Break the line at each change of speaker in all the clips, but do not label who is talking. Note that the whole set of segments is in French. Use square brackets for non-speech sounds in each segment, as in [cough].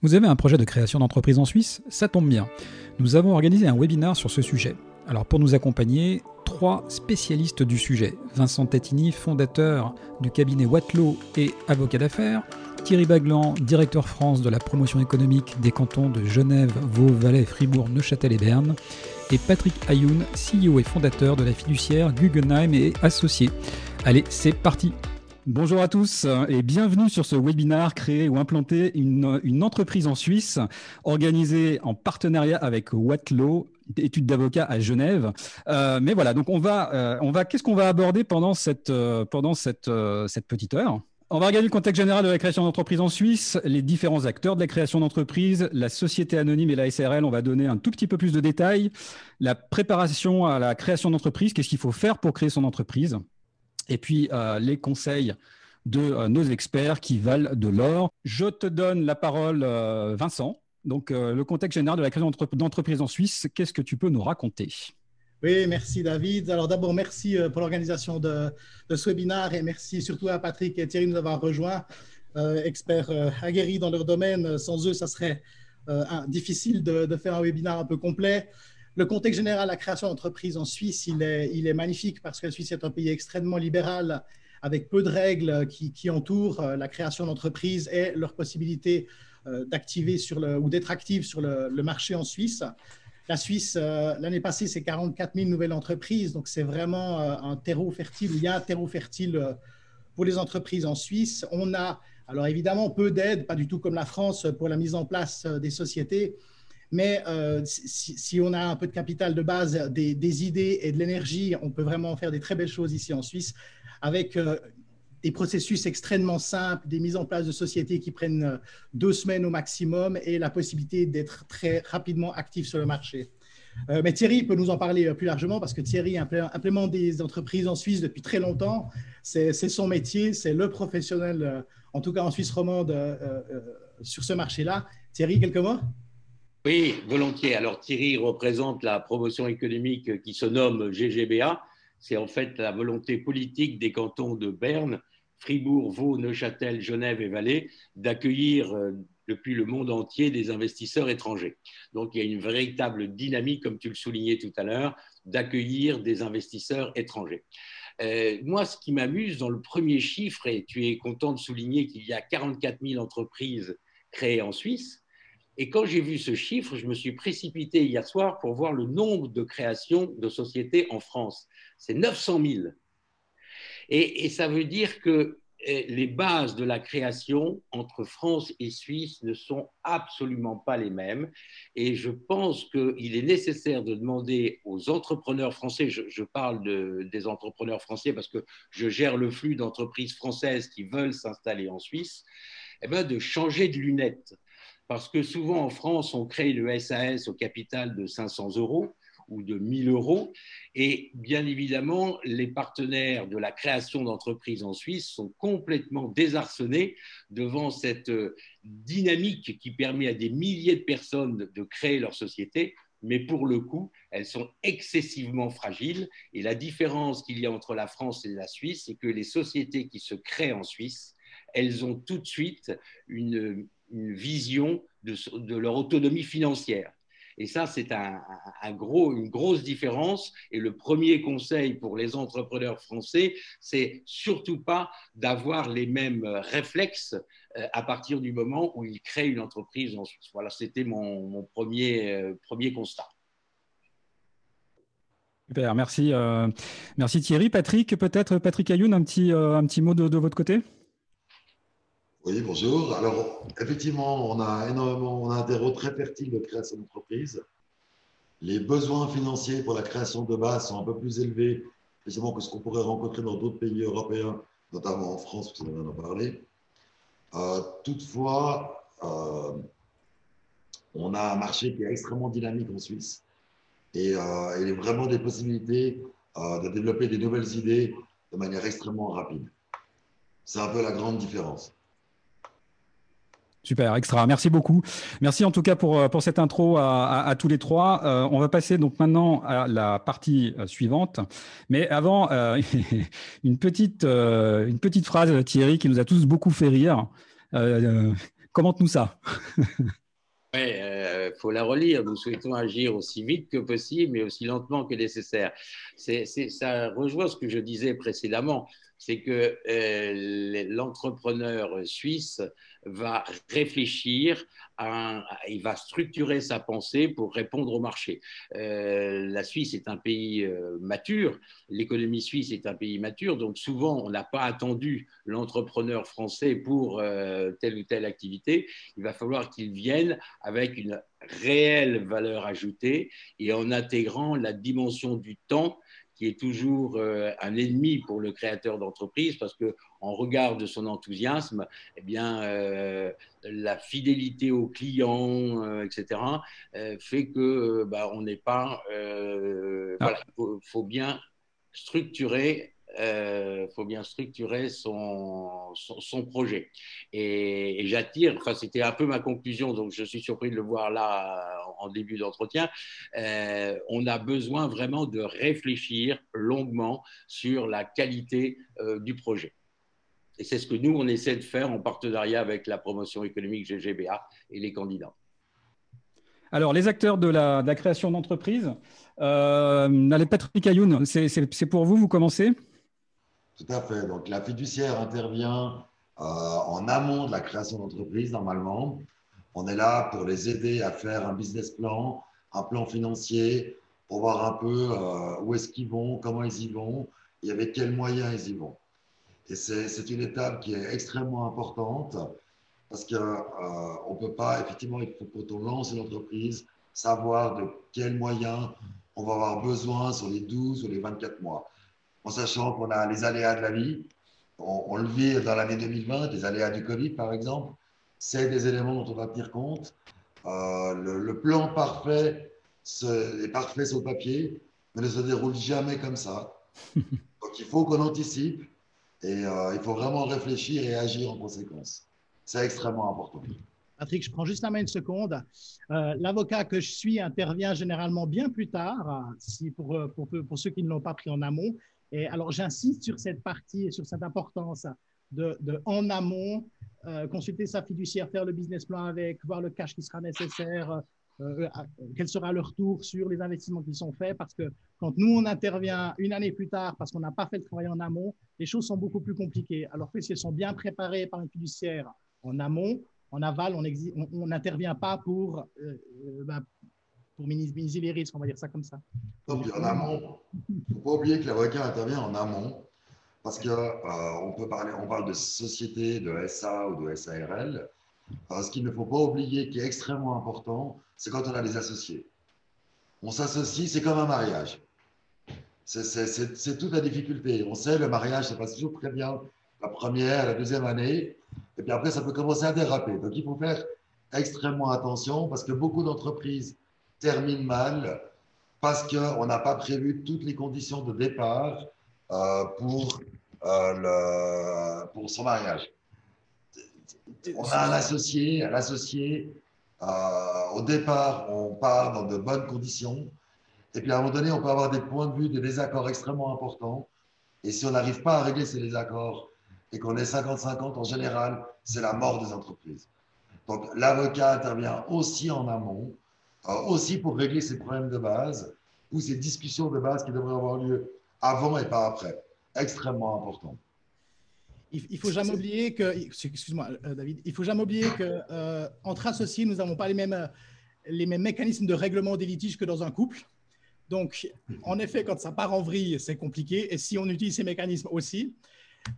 Vous avez un projet de création d'entreprise en Suisse Ça tombe bien. Nous avons organisé un webinar sur ce sujet. Alors pour nous accompagner, trois spécialistes du sujet. Vincent Tatini, fondateur du cabinet Watlow et avocat d'affaires. Thierry Baglan, directeur France de la promotion économique des cantons de Genève, Vaud, Valais, Fribourg, Neuchâtel et Berne. Et Patrick Ayoun, CEO et fondateur de la fiduciaire Guggenheim et associé. Allez, c'est parti Bonjour à tous et bienvenue sur ce webinaire créer ou implanter une, entreprise en Suisse, organisée en partenariat avec Watlow, études d'avocat à Genève. Euh, mais voilà, donc on va, euh, on va, qu'est-ce qu'on va aborder pendant cette, euh, pendant cette, cette petite heure? On va regarder le contexte général de la création d'entreprise en Suisse, les différents acteurs de la création d'entreprise, la société anonyme et la SRL. On va donner un tout petit peu plus de détails. La préparation à la création d'entreprise, qu'est-ce qu'il faut faire pour créer son entreprise? Et puis euh, les conseils de euh, nos experts qui valent de l'or. Je te donne la parole, euh, Vincent. Donc, le contexte général de la création d'entreprise en Suisse, qu'est-ce que tu peux nous raconter?
Oui, merci David. Alors d'abord, merci pour l'organisation de, ce webinaire et merci surtout à Patrick et Thierry de nous avoir rejoints, experts aguerris dans leur domaine. Sans eux, ça serait difficile de, de, faire un webinaire un peu complet. Le contexte général la création d'entreprise en Suisse, il est, magnifique parce que la Suisse est un pays extrêmement libéral avec peu de règles qui, entourent euh, la création d'entreprises et leur possibilité euh, d'activer ou d'être active sur le, marché en Suisse. La Suisse, euh, l'année passée, c'est 44 000 nouvelles entreprises, donc c'est vraiment un terreau fertile. Il y a un terreau fertile pour les entreprises en Suisse. On a, alors évidemment, peu d'aide, pas du tout comme la France, pour la mise en place des sociétés. Mais euh, si, on a un peu de capital de base, des, idées et de l'énergie, on peut vraiment faire des très belles choses ici en Suisse avec euh, des processus extrêmement simples, des mises en place de sociétés qui prennent euh, deux semaines au maximum et la possibilité d'être très rapidement actif sur le marché. mais Thierry peut nous en parler plus largement parce que Thierry implémente des entreprises en Suisse depuis très longtemps. C'est son métier, c'est le professionnel, en tout cas en Suisse romande, sur ce marché-là. Thierry, quelques mots?
Oui, volontiers. Alors Thierry représente la promotion économique qui se nomme GGBA. C'est en fait la volonté politique des cantons de Berne, Fribourg, Vaud, Neuchâtel, Genève et Valais d'accueillir euh, depuis le monde entier des investisseurs étrangers. Donc il y a une véritable dynamique, comme tu le soulignais tout à l'heure, d'accueillir des investisseurs étrangers. Euh, moi, ce qui m'amuse dans le premier chiffre, et tu es content de souligner qu'il y a 44 000 entreprises créées en Suisse, et quand j'ai vu ce chiffre, je me suis précipité hier soir pour voir le nombre de créations de sociétés en France. C'est 900 000. Et, ça veut dire que eh, les bases de la création entre France et Suisse ne sont absolument pas les mêmes. Et je pense qu'il est nécessaire de demander aux entrepreneurs français, je, parle des entrepreneurs français parce que je gère le flux d'entreprises françaises qui veulent s'installer en Suisse, eh ben, de changer de lunettes parce que souvent en France, on crée le SAS au capital de 500 euros ou de 1000 euros. Et bien évidemment, les partenaires de la création d'entreprises en Suisse sont complètement désarçonnés devant cette dynamique qui permet à des milliers de personnes de créer leur société. Mais pour le coup, elles sont excessivement fragiles. Et la différence qu'il y a entre la France et la Suisse, c'est que les sociétés qui se créent en Suisse, elles ont tout de suite une, une vision de, leur autonomie financière. Et ça, c'est un, gros, une grosse différence. Et le premier conseil pour les entrepreneurs français, c'est surtout pas d'avoir les mêmes réflexes euh, à partir du moment où ils créent une entreprise en Suisse. Voilà, c'était mon, premier, euh, premier constat.
Super, merci, euh, merci Thierry. Patrick, peut-être Patrick Ayoun, un petit, un petit mot de votre côté?
Oui, bonjour. Alors, effectivement, on a énormément, on a un terreau très fertile de création d'entreprise. Les besoins financiers pour la création de base sont un peu plus élevés, précisément que ce qu'on pourrait rencontrer dans d'autres pays européens, notamment en France, vous en avez parlé. Euh, toutefois, euh, on a un marché qui est extrêmement dynamique en Suisse et euh, il y a vraiment des possibilités de développer des nouvelles idées de manière extrêmement rapide. C'est un peu la grande différence.
Super, extra. Merci beaucoup. Merci en tout cas pour, euh, pour cette intro à, tous les trois. Euh, on va passer donc maintenant à la partie euh, suivante. Mais avant, [laughs] une, petite, une petite phrase, Thierry, qui nous a tous beaucoup fait rire. Commente-nous ça? [laughs]
Il faut la relire. Nous souhaitons agir aussi vite que possible, mais aussi lentement que nécessaire. C'est, ça rejoint ce que je disais précédemment c'est que l'entrepreneur suisse va réfléchir, il va structurer sa pensée pour répondre au marché. Euh, la Suisse est un pays euh, mature, l'économie suisse est un pays mature, donc souvent on n'a pas attendu l'entrepreneur français pour telle ou telle activité. Il va falloir qu'il vienne avec une réelle valeur ajoutée et en intégrant la dimension du temps qui est toujours euh, un ennemi pour le créateur d'entreprise parce que en regard de son enthousiasme, eh bien, euh, la fidélité aux clients, euh, etc., fait que bah, on n'est pas. Ah. Voilà, il faut, bien structurer euh, faut bien structurer son, son, projet. Et, j'attire, enfin c'était un peu ma conclusion, donc je suis surpris de le voir là en début d'entretien, euh, on a besoin vraiment de réfléchir longuement sur la qualité euh, du projet. Et c'est ce que nous, on essaie de faire en partenariat avec la promotion économique GGBA et les candidats.
Alors, les acteurs de la, création d'entreprise, allez, Patrick Ayoun, c'est pour vous, vous commencez?
Tout à fait. Donc, la fiduciaire intervient euh, en amont de la création d'entreprise, normalement. On est là pour les aider à faire un business plan, un plan financier, pour voir un peu euh, où est-ce qu'ils vont, comment ils y vont et avec quels moyens ils y vont. Et c'est une étape qui est extrêmement importante parce qu'on euh, ne peut pas, effectivement, quand on lance une entreprise, savoir de quels moyens on va avoir besoin sur les 12 ou les 24 mois en sachant qu'on a les aléas de la vie. On, le vit dans l'année 2020, les aléas du Covid, par exemple. C'est des éléments dont on va tenir compte. Euh, le, plan parfait est parfait sur le papier, mais ne se déroule jamais comme ça. [laughs] Donc il faut qu'on anticipe et euh, il faut vraiment réfléchir et agir en conséquence. C'est extrêmement important.
Patrick, je prends juste la main une seconde. Euh, l'avocat que je suis intervient généralement bien plus tard, si pour, pour, pour ceux qui ne l'ont pas pris en amont. Et alors, j'insiste sur cette partie et sur cette importance de, en amont, euh, consulter sa fiduciaire, faire le business plan avec, voir le cash qui sera nécessaire, euh, euh, quel sera le retour sur les investissements qui sont faits, parce que quand nous, on intervient une année plus tard parce qu'on n'a pas fait le travail en amont, les choses sont beaucoup plus compliquées. Alors que si elles sont bien préparées par une fiduciaire en amont, en aval, on n'intervient pas pour, bah, pour minimiser les risques, on va dire ça comme ça.
Non, puis en amont, il ne faut pas oublier que l'avocat intervient en amont, parce qu'on euh, parle de société, de SA ou de SARL. Ce qu'il ne faut pas oublier, qui est extrêmement important, c'est quand on a des associés. On s'associe, c'est comme un mariage. C'est toute la difficulté. On sait, le mariage, ça passe toujours très bien la première, la deuxième année, et puis après, ça peut commencer à déraper. Donc, il faut faire extrêmement attention parce que beaucoup d'entreprises termine mal parce qu'on n'a pas prévu toutes les conditions de départ euh, pour, euh, le, pour son mariage. On a un associé, un associé euh, au départ, on part dans de bonnes conditions, et puis à un moment donné, on peut avoir des points de vue, des désaccords extrêmement importants, et si on n'arrive pas à régler ces désaccords, et qu'on est 50-50 en général, c'est la mort des entreprises. Donc l'avocat intervient aussi en amont aussi pour régler ces problèmes de base ou ces discussions de base qui devraient avoir lieu avant et pas après. Extrêmement important.
Il, ne faut jamais oublier que, excuse-moi euh, David, il faut jamais oublier que euh, entre associés, nous n'avons pas les mêmes, euh, les mêmes mécanismes de règlement des litiges que dans un couple. Donc, en effet, quand ça part en vrille, c'est compliqué. Et si on utilise ces mécanismes aussi.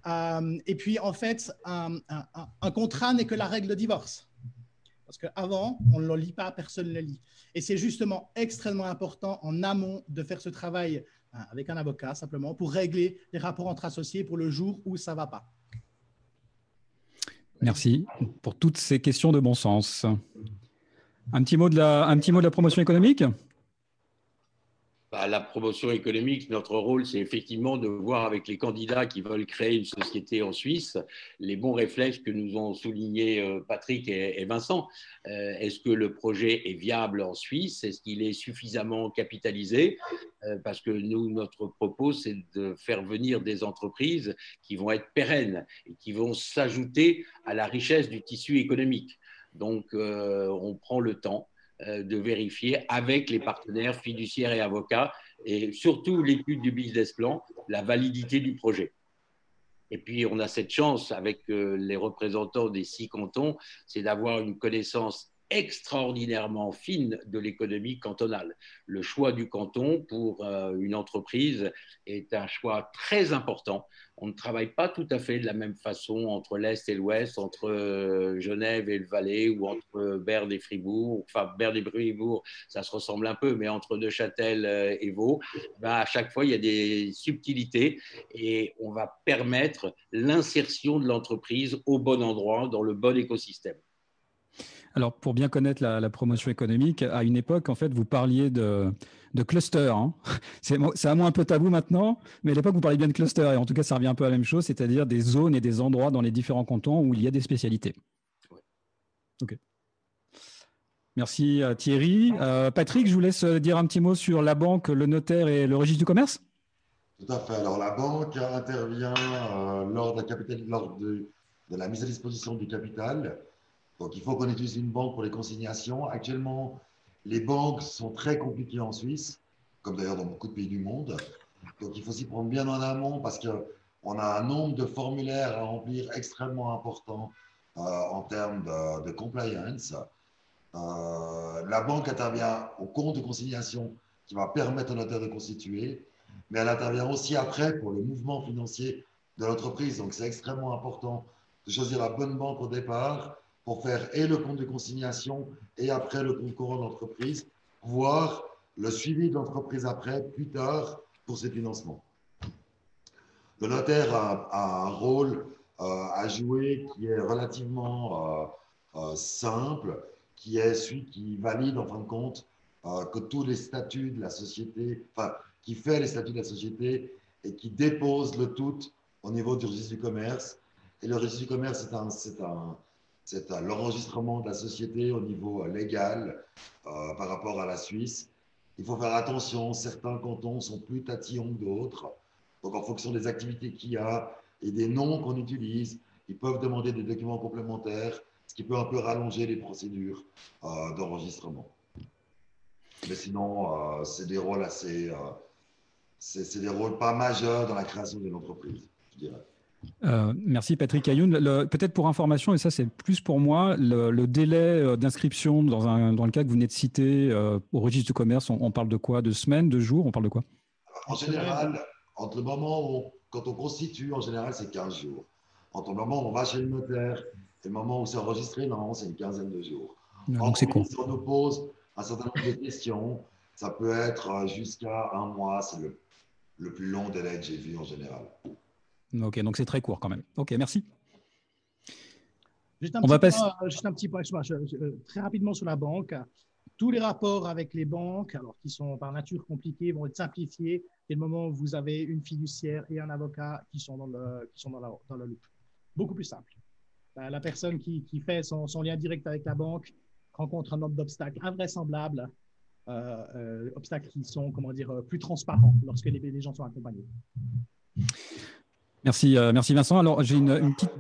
et puis, en fait, un, un contrat n'est que la règle de divorce. Parce qu'avant, on ne le lit pas, personne ne le lit. Et c'est justement extrêmement important en amont de faire ce travail hein, avec un avocat, simplement, pour régler les rapports entre associés pour le jour où ça ne va pas.
Merci pour toutes ces questions de bon sens. Un petit mot de la, un petit mot de la promotion économique?
Bah, la promotion économique, notre rôle, c'est effectivement de voir avec les candidats qui veulent créer une société en Suisse les bons réflexes que nous ont soulignés euh, Patrick et Vincent. Euh, est-ce que le projet est viable en Suisse? Est-ce qu'il est suffisamment capitalisé? Euh, Parce que nous, notre propos, c'est de faire venir des entreprises qui vont être pérennes et qui vont s'ajouter à la richesse du tissu économique. Donc, on prend le temps de vérifier avec les partenaires fiduciaires et avocats, et surtout l'étude du business plan, la validité du projet. Et puis, on a cette chance avec les représentants des six cantons, c'est d'avoir une connaissance extraordinairement fine de l'économie cantonale. Le choix du canton pour euh, une entreprise est un choix très important. On ne travaille pas tout à fait de la même façon entre l'Est et l'Ouest, entre euh, Genève et le Valais ou entre Berne et Fribourg. Enfin, Berne et Fribourg, ça se ressemble un peu, mais entre Neuchâtel euh, et Vaud, ben, à chaque fois, il y a des subtilités et on va permettre l'insertion de l'entreprise au bon endroit, dans le bon écosystème.
Alors, pour bien connaître la, promotion économique, à une époque, en fait, vous parliez de, cluster. Hein. [laughs] C'est un mot un peu tabou maintenant, mais à l'époque, vous parliez bien de cluster. Et en tout cas, ça revient un peu à la même chose, c'est-à-dire des zones et des endroits dans les différents cantons où il y a des spécialités. OK. Merci Thierry. Euh, Patrick, je vous laisse dire un petit mot sur la banque, le notaire et le registre du commerce.
Tout à fait. Alors, la banque intervient euh, lors, de, lors de, la mise à disposition du capital donc il faut qu'on utilise une banque pour les consignations. Actuellement, les banques sont très compliquées en Suisse, comme d'ailleurs dans beaucoup de pays du monde. Donc il faut s'y prendre bien en amont parce qu'on a un nombre de formulaires à remplir extrêmement important euh, en termes de, compliance. Euh, la banque intervient au compte de consignation qui va permettre au notaire de constituer, mais elle intervient aussi après pour le mouvement financier de l'entreprise. Donc c'est extrêmement important de choisir la bonne banque au départ faire et le compte de consignation et après le compte courant d'entreprise, voire le suivi de l'entreprise après, plus tard, pour ses financements. Le notaire a, un rôle euh, à jouer qui est relativement euh, euh, simple, qui est celui qui valide en fin de compte que tous les statuts de la société, enfin, qui fait les statuts de la société et qui dépose le tout au niveau du registre du commerce. Et le registre du commerce, c'est un c'est l'enregistrement de la société au niveau euh, légal euh, par rapport à la Suisse. Il faut faire attention, certains cantons sont plus tatillons que d'autres. Donc en fonction des activités qu'il y a et des noms qu'on utilise, ils peuvent demander des documents complémentaires, ce qui peut un peu rallonger les procédures euh, d'enregistrement. Mais sinon, c'est des rôles assez... c'est des rôles pas majeurs dans la création d'une entreprise, je dirais.
Euh, merci Patrick Ayoun. Peut-être pour information, et ça c'est plus pour moi, le, délai euh, d'inscription dans, dans le cas que vous venez de citer euh, au registre du commerce, on, parle de quoi? De semaines, de jours On parle de quoi?
En général, entre le moment où, quand on constitue, en général c'est 15 jours. Entre le moment où on va chez le notaire et le moment où c'est enregistré, normalement c'est une quinzaine de jours.
donc c'est court.
Si on nous pose un certain nombre de questions, ça peut être jusqu'à un mois, c'est le, le plus long délai que j'ai vu en général.
Ok, donc c'est très court quand même. Ok, merci.
Juste un, petit, point, juste un petit point, très rapidement sur la banque. Tous les rapports avec les banques, alors qui sont par nature compliqués, vont être simplifiés dès le moment où vous avez une fiduciaire et un avocat qui sont dans le, qui sont dans la, dans loupe. Beaucoup plus simple. La personne qui, qui fait son, son, lien direct avec la banque rencontre un nombre d'obstacles invraisemblables, euh, euh, obstacles qui sont, comment dire, plus transparents lorsque les, les gens sont accompagnés.
Merci, euh, merci Vincent. Alors, j'ai une, petite.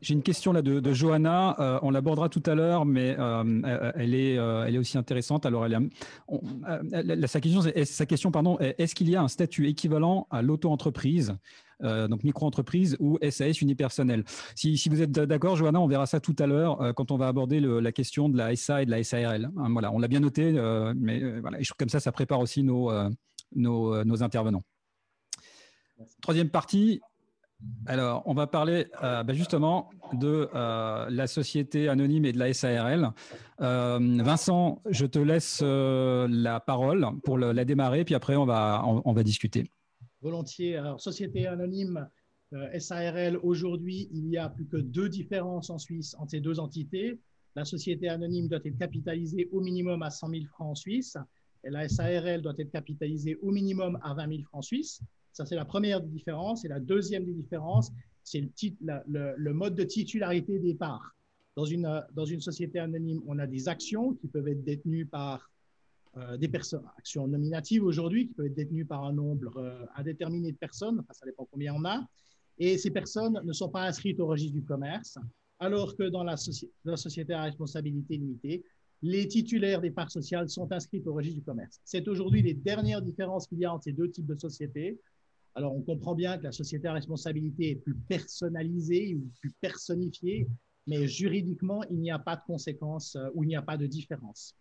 j'ai une question là de, Johanna. Euh, on l'abordera tout à l'heure, mais euh, elle, est, elle est aussi intéressante. Alors, elle, sa question, est, sa question, pardon, est-ce qu'il y a un statut équivalent à l'auto-entreprise, donc micro-entreprise ou SAS unipersonnel? Si, si, vous êtes d'accord, Johanna, on verra ça tout à l'heure quand on va aborder la question de la SA et de la SARL. Hein, voilà, on l'a bien noté, mais voilà, et je trouve comme ça, ça prépare aussi nos, nos, nos intervenants. Troisième partie, alors, on va parler euh, bah, justement de euh, la société anonyme et de la SARL. Euh, Vincent, je te laisse la parole pour la démarrer, puis après on va, discuter.
Volontiers. Alors, société anonyme, SARL, aujourd'hui, il y a plus que deux différences en Suisse entre ces deux entités. La société anonyme doit être capitalisée au minimum à 100 000 francs en Suisse et la SARL doit être capitalisée au minimum à 20 000 francs suisses. Ça, c'est la première des différences. Et la deuxième des différences, c'est le, mode de titularité des parts. Dans une, dans une société anonyme, on a des actions qui peuvent être détenues par euh, des personnes, actions nominatives aujourd'hui, qui peuvent être détenues par un nombre euh, indéterminé de personnes, enfin, ça dépend combien on a. Et ces personnes ne sont pas inscrites au registre du commerce. alors que dans la, la société à responsabilité limitée, les titulaires des parts sociales sont inscrits au registre du commerce. C'est aujourd'hui les dernières différences qu'il y a entre ces deux types de sociétés. Alors, on comprend bien que la société à responsabilité est plus personnalisée ou plus personnifiée, mais juridiquement, il n'y a pas de conséquences euh, ou il n'y a pas de différence.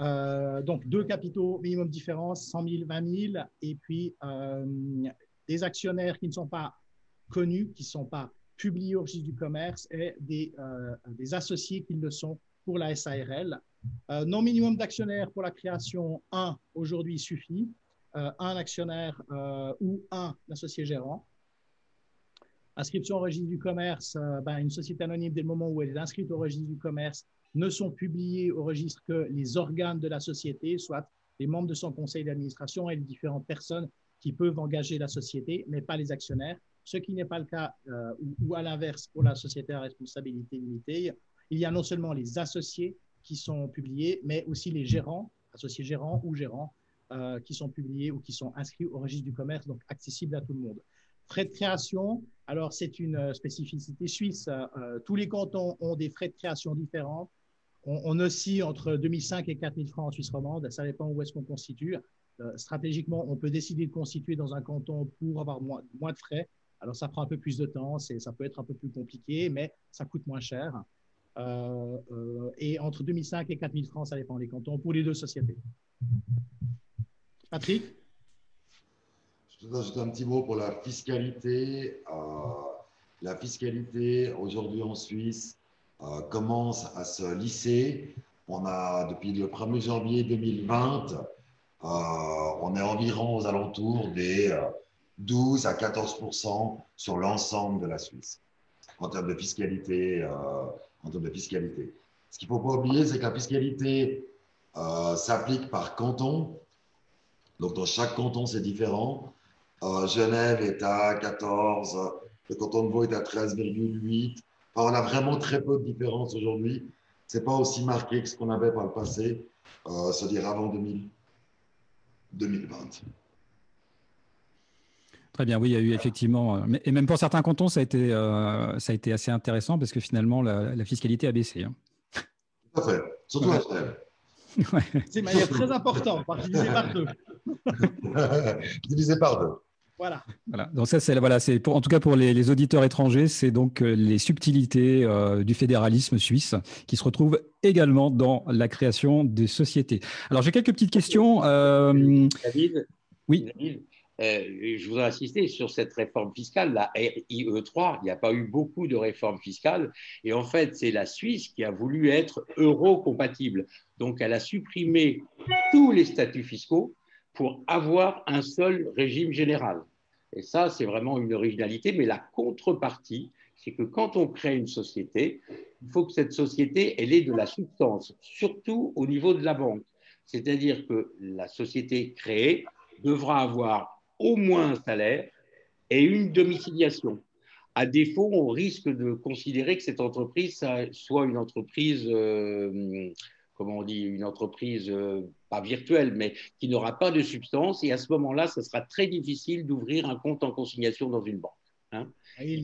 Euh, donc, deux capitaux minimum différence, 100 000, 20 000, et puis euh, des actionnaires qui ne sont pas connus, qui ne sont pas publiés au registre du commerce, et des, associés qui le sont pour la SARL. non minimum d'actionnaires pour la création, 1 aujourd'hui suffit. Euh, un actionnaire euh, ou un associé gérant. Inscription au registre du commerce, euh, ben, une société anonyme, dès le moment où elle est inscrite au registre du commerce, ne sont publiés au registre que les organes de la société, soit les membres de son conseil d'administration et les différentes personnes qui peuvent engager la société, mais pas les actionnaires. Ce qui n'est pas le cas, ou, à l'inverse, pour la société à responsabilité limitée, il y a non seulement les associés qui sont publiés, mais aussi les gérants, associés gérants ou gérants, euh, qui sont publiés ou qui sont inscrits au registre du commerce, donc accessibles à tout le monde. Frais de création, alors c'est une euh, spécificité suisse. Euh, tous les cantons ont des frais de création différents. On, oscille entre 2005 et 4000 francs en Suisse romande. Ça dépend où est-ce qu'on constitue. stratégiquement, on peut décider de constituer dans un canton pour avoir moins, de frais. Alors, ça prend un peu plus de temps, ça peut être un peu plus compliqué, mais ça coûte moins cher. et entre 2005 et 4000 francs, ça dépend des cantons pour les deux sociétés. Patrick
Je te ajouter un petit mot pour la fiscalité. Euh, la fiscalité aujourd'hui en Suisse euh, commence à se lisser. On a, depuis le 1er janvier 2020, euh, on est environ aux alentours des 12 à 14 sur l'ensemble de la Suisse en termes de fiscalité. en termes de fiscalité. Ce qu'il ne faut pas oublier, c'est que la fiscalité s'applique par canton donc, dans chaque canton, c'est différent. Euh, Genève est à 14, le canton de Vaud est à 13,8. on a vraiment très peu de différence aujourd'hui. Ce n'est pas aussi marqué que ce qu'on avait par le passé, euh, c'est-à-dire avant 2000, 2020.
Très bien, oui, il y a eu effectivement, euh, et même pour certains cantons, ça a été, euh, ça a été assez intéressant parce que finalement, la, fiscalité a baissé. Hein.
Tout à fait, surtout à Genève. [laughs]
C'est une manière très importante, par divisé par deux. [laughs]
divisé par deux.
Voilà.
voilà. Donc ça, c'est voilà, c'est en tout cas pour les, auditeurs étrangers, c'est donc euh, les subtilités euh, du fédéralisme suisse qui se retrouvent également dans la création des sociétés. Alors j'ai quelques petites questions.
Euh, David. Oui. Euh, je voudrais insister sur cette réforme fiscale, la RIE3. Il n'y a pas eu beaucoup de réformes fiscales. Et en fait, c'est la Suisse qui a voulu être euro-compatible. Donc, elle a supprimé tous les statuts fiscaux pour avoir un seul régime général. Et ça, c'est vraiment une originalité. Mais la contrepartie, c'est que quand on crée une société, il faut que cette société, elle ait de la substance, surtout au niveau de la banque. C'est-à-dire que la société créée devra avoir au moins un salaire et une domiciliation. À défaut, on risque de considérer que cette entreprise soit une entreprise, euh, comment on dit, une entreprise euh, pas virtuelle, mais qui n'aura pas de substance. Et à ce moment-là, ce sera très difficile d'ouvrir un compte en consignation dans une banque. Hein.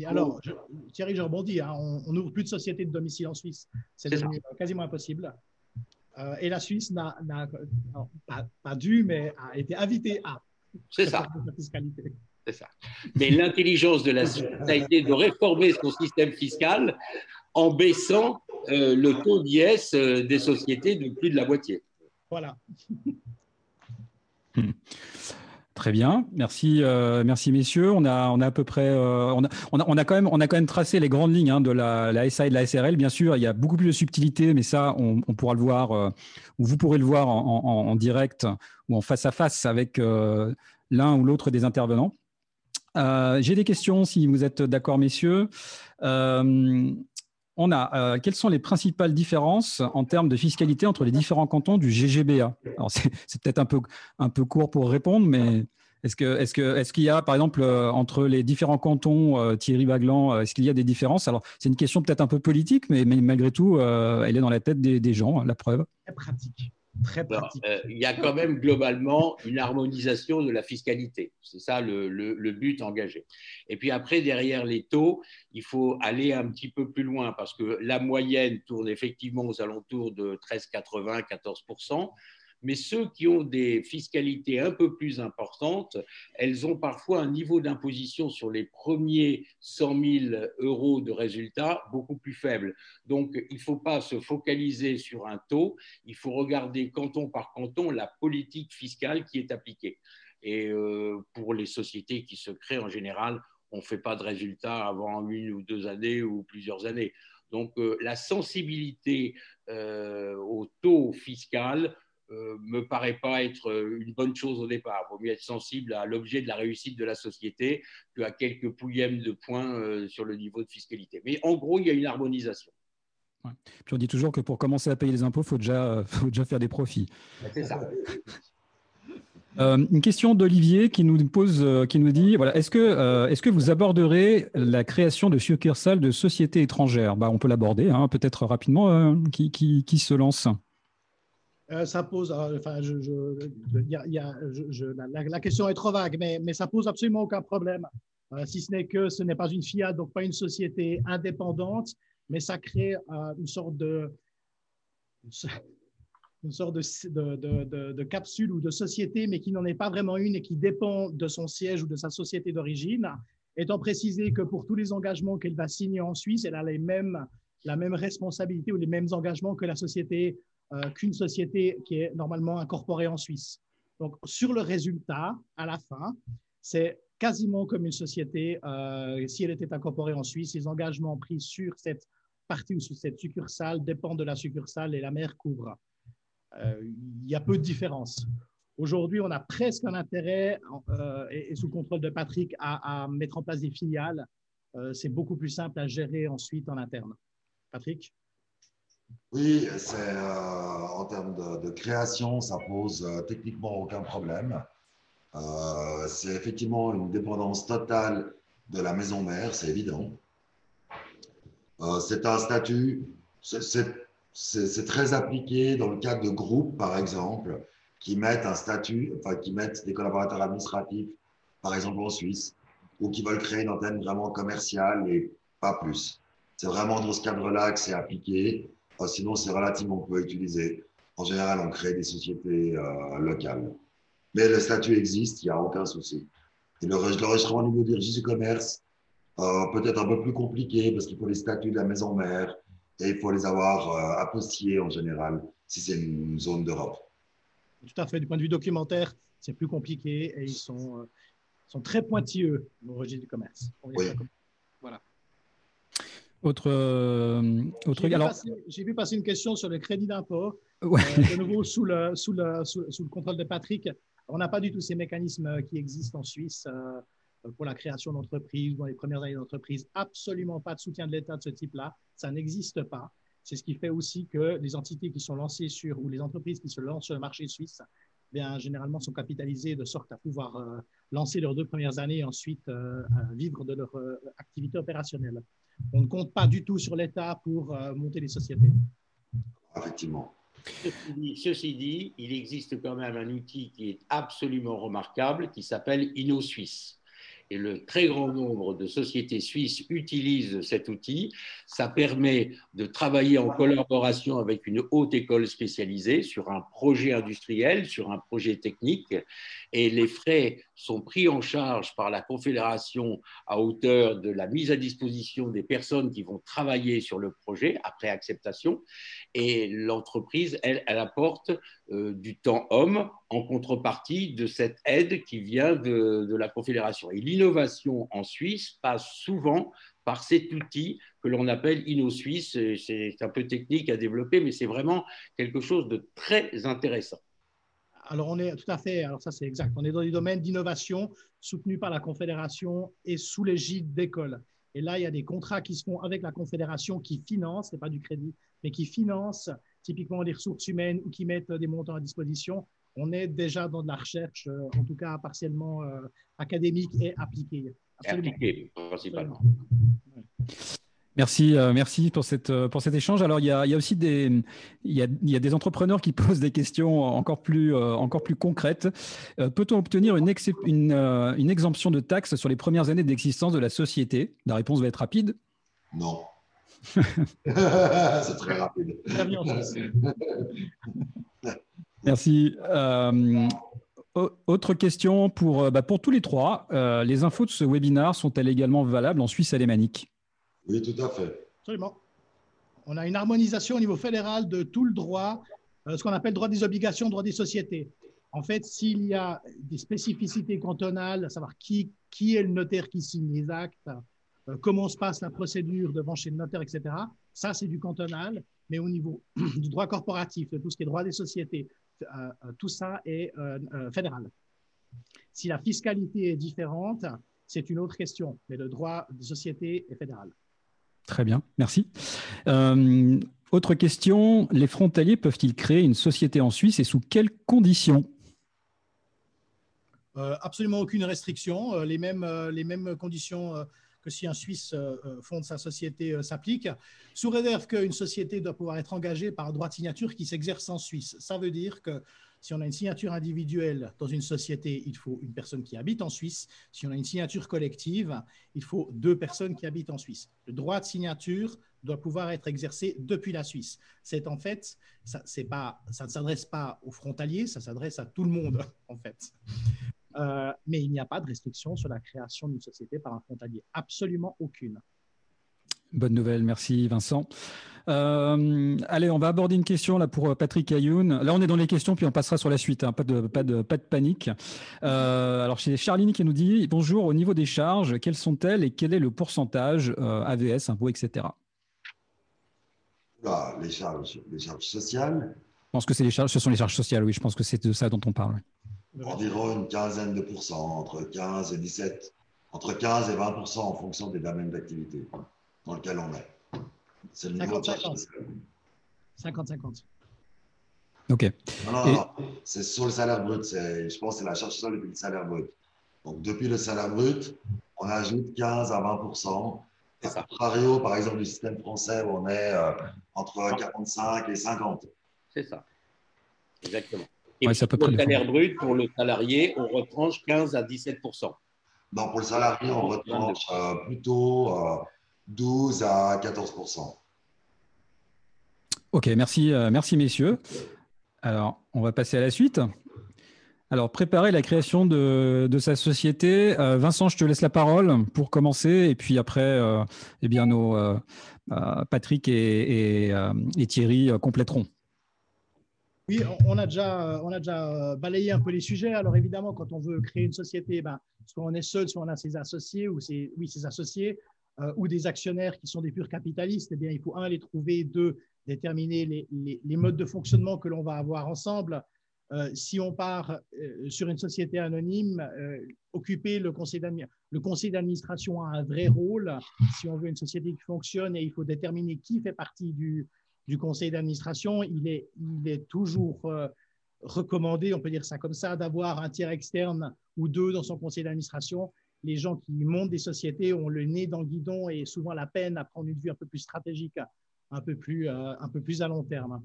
Alors, Thierry, je rebondis. Hein. on n'ouvre plus de société de domicile en Suisse. C'est quasiment impossible. Euh, et la Suisse n'a pas, pas, dû, mais a été invitée à
c'est ça. C'est ça. Mais l'intelligence de la Suisse a été de réformer son système fiscal en baissant euh, le taux d'IS euh, des sociétés de plus de la moitié.
Voilà.
Très bien, merci, euh, merci messieurs. On a, on a à peu près, on, a, on, a, quand même, on a quand même tracé les grandes lignes hein, de la, SA et de la SRL. Bien sûr, il y a beaucoup plus de subtilité, mais ça, on, pourra le voir, ou vous pourrez le voir en, direct ou en face à face avec l'un ou l'autre des intervenants. Euh, j'ai des questions, si vous êtes d'accord, messieurs. Euh, on a, euh, quelles sont les principales différences en termes de fiscalité entre les différents cantons du GGBA Alors, c'est peut-être un peu, un peu court pour répondre, mais est-ce qu'il est que, est qu'il y a, par exemple, entre les différents cantons, Thierry Baglan, est-ce qu'il y a des différences? Alors, c'est une question peut-être un peu politique, mais, malgré tout, elle est dans la tête des, gens, la preuve.
Très pratique. Très pratique.
Euh, il y a quand même globalement une harmonisation de la fiscalité. C'est ça le, le, but engagé. Et puis après, derrière les taux, il faut aller un petit peu plus loin parce que la moyenne tourne effectivement aux alentours de 13,80, 14 mais ceux qui ont des fiscalités un peu plus importantes, elles ont parfois un niveau d'imposition sur les premiers 100 000 euros de résultats beaucoup plus faible. Donc, il ne faut pas se focaliser sur un taux, il faut regarder canton par canton la politique fiscale qui est appliquée. Et euh, pour les sociétés qui se créent en général, on ne fait pas de résultats avant une ou deux années ou plusieurs années. Donc, euh, la sensibilité euh, au taux fiscal euh, me paraît pas être euh, une bonne chose au départ. Il vaut mieux être sensible à l'objet de la réussite de la société qu'à quelques pouillèmes de points euh, sur le niveau de fiscalité. Mais en gros, il y a une harmonisation.
Puis on dit toujours que pour commencer à payer les impôts, il faut déjà, faut déjà faire des profits.
C'est ça. [laughs]
une question d'Olivier qui nous pose, qui nous dit voilà, est-ce que, est-ce que vous aborderez la création de succursales de sociétés étrangères? Bah, On peut l'aborder, hein, peut-être rapidement. qui, qui, qui, se lance
euh, ça pose, euh, enfin, la, question est trop vague, mais, mais ça pose absolument aucun problème, euh, si ce n'est que ce n'est pas une fiat, donc pas une société indépendante, mais ça crée une sorte de [laughs] une sorte de, capsule ou de société, mais qui n'en est pas vraiment une et qui dépend de son siège ou de sa société d'origine, étant précisé que pour tous les engagements qu'elle va signer en Suisse, elle a les mêmes, la même responsabilité ou les mêmes engagements que la société euh, qu'une société qui est normalement incorporée en Suisse. Donc, sur le résultat, à la fin, c'est quasiment comme une société euh, si elle était incorporée en Suisse. Les engagements pris sur cette partie ou sur cette succursale dépendent de la succursale et la mère couvre. Euh, il y a peu de différence. Aujourd'hui, on a presque un intérêt, et, sous contrôle de Patrick, à mettre en place des filiales. c'est beaucoup plus simple à gérer ensuite en interne. Patrick?
Oui, c'est euh, en termes de, création, ça pose euh, techniquement aucun problème. Euh, c'est effectivement une dépendance totale de la maison mère, c'est évident. c'est un statut, c'est très appliqué dans le cadre de groupes, par exemple, qui mettent un statut, enfin qui mettent des collaborateurs administratifs, par exemple en Suisse, ou qui veulent créer une antenne vraiment commerciale et pas plus. C'est vraiment dans ce cadre-là que c'est appliqué. Sinon, c'est relativement peu utilisé. En général, on crée des sociétés euh, locales. Mais le statut existe, il n'y a aucun souci. Et le, au niveau du registre du commerce, euh, peut-être un peu plus compliqué parce qu'il faut les statuts de la maison mère et il faut les avoir euh, apostillés en général si c'est une zone d'Europe.
Tout à fait. Du point de vue documentaire, c'est plus compliqué et ils sont, sont très pointilleux au registre du commerce.
Oui.
Autre, euh, autre...
J'ai vu, passer une question sur le crédit d'impôt. Euh, de nouveau, sous le, sous, le, sous, le, contrôle de Patrick, on n'a pas du tout ces mécanismes qui existent en Suisse euh, pour la création d'entreprises dans les premières années d'entreprise. Absolument pas de soutien de l'État de ce type-là. Ça n'existe pas. C'est ce qui fait aussi que les entités qui sont lancées sur, ou les entreprises qui se lancent sur le marché suisse, bien, généralement sont capitalisées de sorte à pouvoir lancer leurs deux premières années et ensuite vivre de leur activité opérationnelle. On ne compte pas du tout sur l'État pour euh, monter les sociétés.
Effectivement.
Ceci dit, il existe quand même un outil qui est absolument remarquable qui s'appelle InnoSuisse et le très grand nombre de sociétés suisses utilisent cet outil. Ça permet de travailler en collaboration avec une haute école spécialisée sur un projet industriel, sur un projet technique, et les frais sont pris en charge par la Confédération à hauteur de la mise à disposition des personnes qui vont travailler sur le projet après acceptation, et l'entreprise, elle, elle apporte euh, du temps homme en contrepartie de cette aide qui vient de, de la Confédération. Et l'innovation en Suisse passe souvent par cet outil que l'on appelle InnoSuisse. C'est un peu technique à développer, mais c'est vraiment quelque chose de très intéressant.
Alors, on est tout à fait, alors ça c'est exact, on est dans des domaines d'innovation soutenus par la Confédération et sous l'égide d'écoles. Et là, il y a des contrats qui se font avec la Confédération qui financent, ce n'est pas du crédit, mais qui financent typiquement des ressources humaines ou qui mettent des montants à disposition on est déjà dans de la recherche, euh, en tout cas partiellement euh, académique et appliquée.
Appliquée, principalement.
Merci, euh, merci pour, cette, euh, pour cet échange. Alors, il y a, il y a aussi des, il y a, il y a des entrepreneurs qui [laughs] posent des questions encore plus, euh, encore plus concrètes. Peut-on obtenir une, une, une, exemption de taxes sur les premières années d'existence de la société? La réponse va être rapide.
Non. [laughs] [laughs] C'est très rapide.
Merci. autre question pour, bah, pour tous les trois. les infos de ce webinaire sont-elles également valables en Suisse alémanique?
Oui, tout à fait.
Absolument. On a une harmonisation au niveau fédéral de tout le droit, euh, ce qu'on appelle droit des obligations, droit des sociétés. En fait, s'il y a des spécificités cantonales, à savoir qui, qui est le notaire qui signe les actes, euh, comment se passe la procédure devant chez le notaire, etc., ça, c'est du cantonal. Mais au niveau [clears throat] du droit corporatif, de tout ce qui est droit des sociétés, euh, tout ça est fédéral. Si la fiscalité est différente, c'est une autre question, mais le droit des sociétés est fédéral.
Très bien, merci. Euh, autre question, les frontaliers peuvent-ils créer une société en Suisse et sous quelles conditions?
Euh, Absolument aucune restriction. Euh, les, mêmes, les mêmes conditions que si un Suisse fonde sa société s'appliquent, sous réserve qu'une société doit pouvoir être engagée par droit de signature qui s'exerce en Suisse. Ça veut dire que si on a une signature individuelle dans une société, il faut une personne qui habite en Suisse. Si on a une signature collective, il faut deux personnes qui habitent en Suisse. Le droit de signature doit pouvoir être exercé depuis la Suisse. C'est en fait, ça, ne s'adresse pas aux frontaliers, ça s'adresse à tout le monde en fait. Euh, mais il n'y a pas de restriction sur la création d'une société par un frontalier, absolument aucune.
Bonne nouvelle, merci Vincent. Euh, allez, on va aborder une question là pour euh, Patrick Ayoun. Là, on est dans les questions, puis on passera sur la suite. Hein. Pas, de, pas, de, pas de panique. Euh, alors, c'est Charline qui nous dit Bonjour, au niveau des charges, quelles sont-elles et quel est le pourcentage AVS, impôts, etc.
Les, charges, les charges sociales.
Je pense que c'est les charges, ce sont les charges sociales, oui. Je pense que c'est de ça dont on parle.
Environ une quinzaine de pourcents, entre 15 et 17, entre 15 et 20% en fonction des domaines d'activité dans lequel on est.
C'est le 50-50. 50-50.
OK.
Non, non, non. C'est sur le salaire brut. Je pense que c'est la charge sociale depuis le salaire brut. Donc, depuis le salaire brut, on ajoute 15 à 20 et ça. Contrario, par exemple, du système français où on est euh, entre 45 et 50.
C'est ça. Exactement. Et ouais, pour le salaire brut, pour le salarié, on retranche 15 à 17
Non, pour le salarié, on retranche euh, plutôt euh, 12 à 14
Ok, merci, euh, merci messieurs. Alors, on va passer à la suite. Alors, préparer la création de, sa société. Euh, Vincent, je te laisse la parole pour commencer, et puis après, euh, eh bien, nos Patrick et, Thierry compléteront.
Oui, on a, déjà, on a déjà balayé un peu les sujets. Alors évidemment, quand on veut créer une société, ben, soit on est seul, soit on a ses associés ou ses, oui, ses associés. Euh, ou des actionnaires qui sont des purs capitalistes, eh bien, il faut, un, les trouver, deux, déterminer les, modes de fonctionnement que l'on va avoir ensemble. Euh, si on part euh, sur une société anonyme, occuper le conseil d'administration a un vrai rôle. Si on veut une société qui fonctionne et il faut déterminer qui fait partie du, du conseil d'administration, il est, il est toujours recommandé, on peut dire ça comme ça, d'avoir un tiers externe ou deux dans son conseil d'administration les gens qui montent des sociétés ont le nez dans le guidon et souvent la peine à prendre une vue un peu plus stratégique, un peu plus, euh, un peu plus à long terme.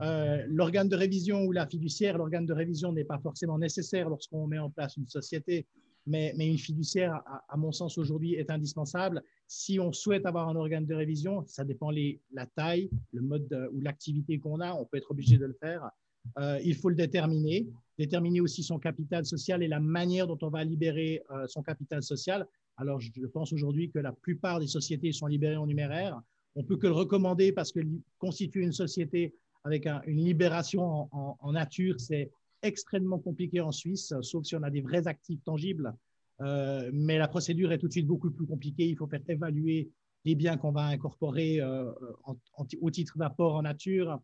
Euh, l'organe de révision ou la fiduciaire, l'organe de révision n'est pas forcément nécessaire lorsqu'on met en place une société, mais, mais une fiduciaire, à, mon sens aujourd'hui, est indispensable. Si on souhaite avoir un organe de révision, ça dépend les, la taille, le mode ou l'activité qu'on a, on peut être obligé de le faire. Euh, il faut le déterminer déterminer aussi son capital social et la manière dont on va libérer euh, son capital social. Alors, je pense aujourd'hui que la plupart des sociétés sont libérées en numéraire. On peut que le recommander parce que constituer une société avec une libération en, nature, c'est extrêmement compliqué en Suisse, sauf si on a des vrais actifs tangibles. Euh, mais la procédure est tout de suite beaucoup plus compliquée. Il faut faire évaluer les biens qu'on va incorporer euh, au titre d'apport en nature.